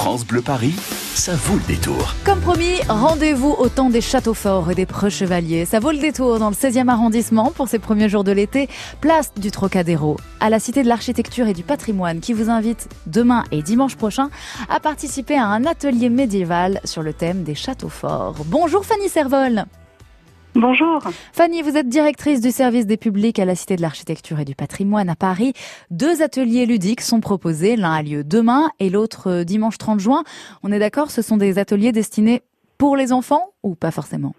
France Bleu Paris, ça vaut le détour. Comme promis, rendez-vous au temps des châteaux forts et des preux chevaliers. Ça vaut le détour dans le 16e arrondissement pour ces premiers jours de l'été. Place du Trocadéro, à la Cité de l'Architecture et du Patrimoine qui vous invite demain et dimanche prochain à participer à un atelier médiéval sur le thème des châteaux forts. Bonjour Fanny Servol. Bonjour. Fanny, vous êtes directrice du service des publics à la Cité de l'Architecture et du Patrimoine à Paris. Deux ateliers ludiques sont proposés. L'un a lieu demain et l'autre euh, dimanche 30 juin. On est d'accord, ce sont des ateliers destinés pour les enfants ou pas forcément?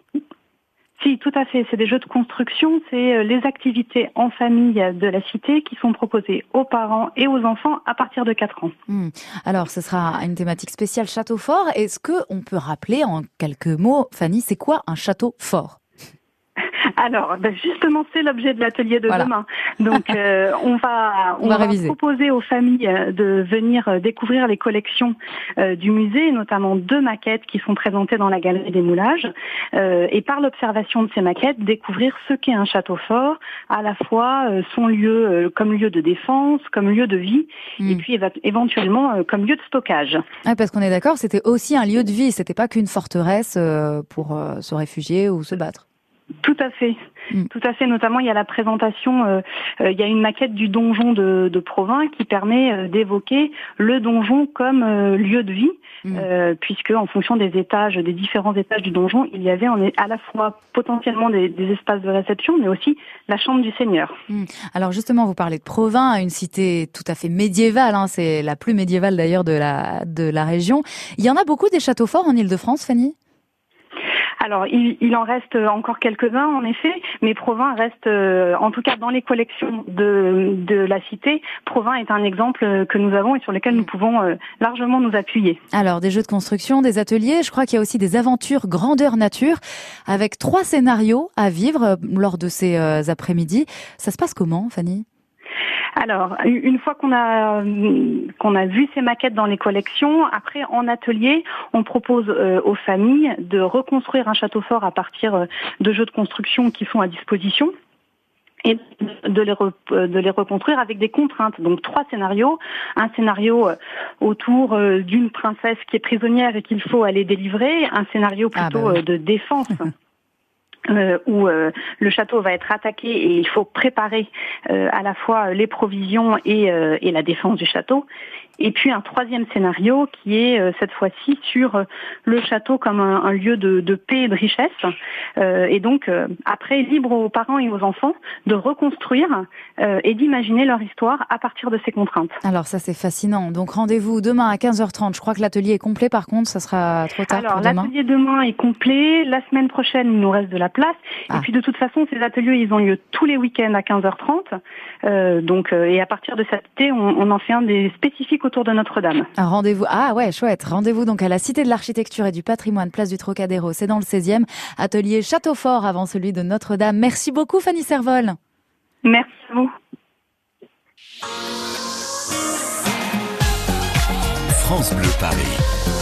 Si, tout à fait. C'est des jeux de construction. C'est euh, les activités en famille de la cité qui sont proposées aux parents et aux enfants à partir de 4 ans. Hmm. Alors, ce sera une thématique spéciale château fort. Est-ce que on peut rappeler en quelques mots, Fanny, c'est quoi un château fort? Alors, ben justement, c'est l'objet de l'atelier de demain. Donc, euh, on va, on, va, proposer aux familles euh, de venir euh, découvrir les collections du musée, notamment deux maquettes qui sont présentées dans la galerie des moulages, et par l'observation de ces maquettes, découvrir ce qu'est un château fort, à la fois son lieu comme lieu de défense, comme lieu de vie, et hmm. puis éventuellement comme lieu de stockage. Ah, parce qu'on est d'accord, c'était aussi un lieu de vie, c'était pas qu'une forteresse pour se réfugier ou se battre. Tout à fait. Mm. Tout à fait. Notamment, il y a la présentation, euh, euh, il y a une maquette du donjon de, de Provins qui permet euh, d'évoquer le donjon comme lieu de vie, mm. puisque en fonction des étages, des différents étages du donjon, il y avait on est à la fois potentiellement des, espaces de réception, mais aussi la chambre du seigneur. Mm. Alors justement, vous parlez de Provins, une cité tout à fait médiévale. Hein, c'est la plus médiévale d'ailleurs de la de la région. Il y en a beaucoup des châteaux forts en Île-de-France, Fanny? Alors, il, en reste encore quelques-uns, en effet, mais Provins reste, euh, en tout cas dans les collections de, la cité, Provins est un exemple que nous avons et sur lequel nous pouvons euh, largement nous appuyer. Alors, des jeux de construction, des ateliers, je crois qu'il y a aussi des aventures grandeur nature, avec trois scénarios à vivre euh, lors de ces après-midi. Ça se passe comment, Fanny? Alors, une fois qu'on a qu'on a vu ces maquettes dans les collections, après en atelier, on propose euh, aux familles de reconstruire un château fort à partir euh, de jeux de construction qui sont à disposition et de les, de les reconstruire avec des contraintes. Donc trois scénarios. Un scénario euh, autour d'une princesse qui est prisonnière et qu'il faut aller délivrer. Un scénario ah, plutôt bah de défense. Euh, où euh, le château va être attaqué et il faut préparer euh, à la fois les provisions et, et, la défense du château. Et puis un troisième scénario qui est euh, cette fois-ci sur euh, le château comme un, lieu de, paix et de richesse. Euh, et donc après, libre aux parents et aux enfants de reconstruire et d'imaginer leur histoire à partir de ces contraintes. Alors ça c'est fascinant. Donc rendez-vous demain à 15h30. Je crois que l'atelier est complet par contre, ça sera trop tard Alors, pour demain. l'atelier demain est complet. La semaine prochaine, il nous reste de la place. Et ah. puis de toute façon, ces ateliers, ils ont lieu tous les week-ends à 15h30. donc et à partir de cet été, on, on en fait un des spécifiques autour de Notre-Dame. Un rendez-vous. Ah ouais, chouette. Rendez-vous donc à la Cité de l'Architecture et du Patrimoine, place du Trocadéro. C'est dans le 16e. Atelier Château Fort avant celui de Notre-Dame. Merci beaucoup, Fanny Servol. Merci à vous. France Bleu Paris.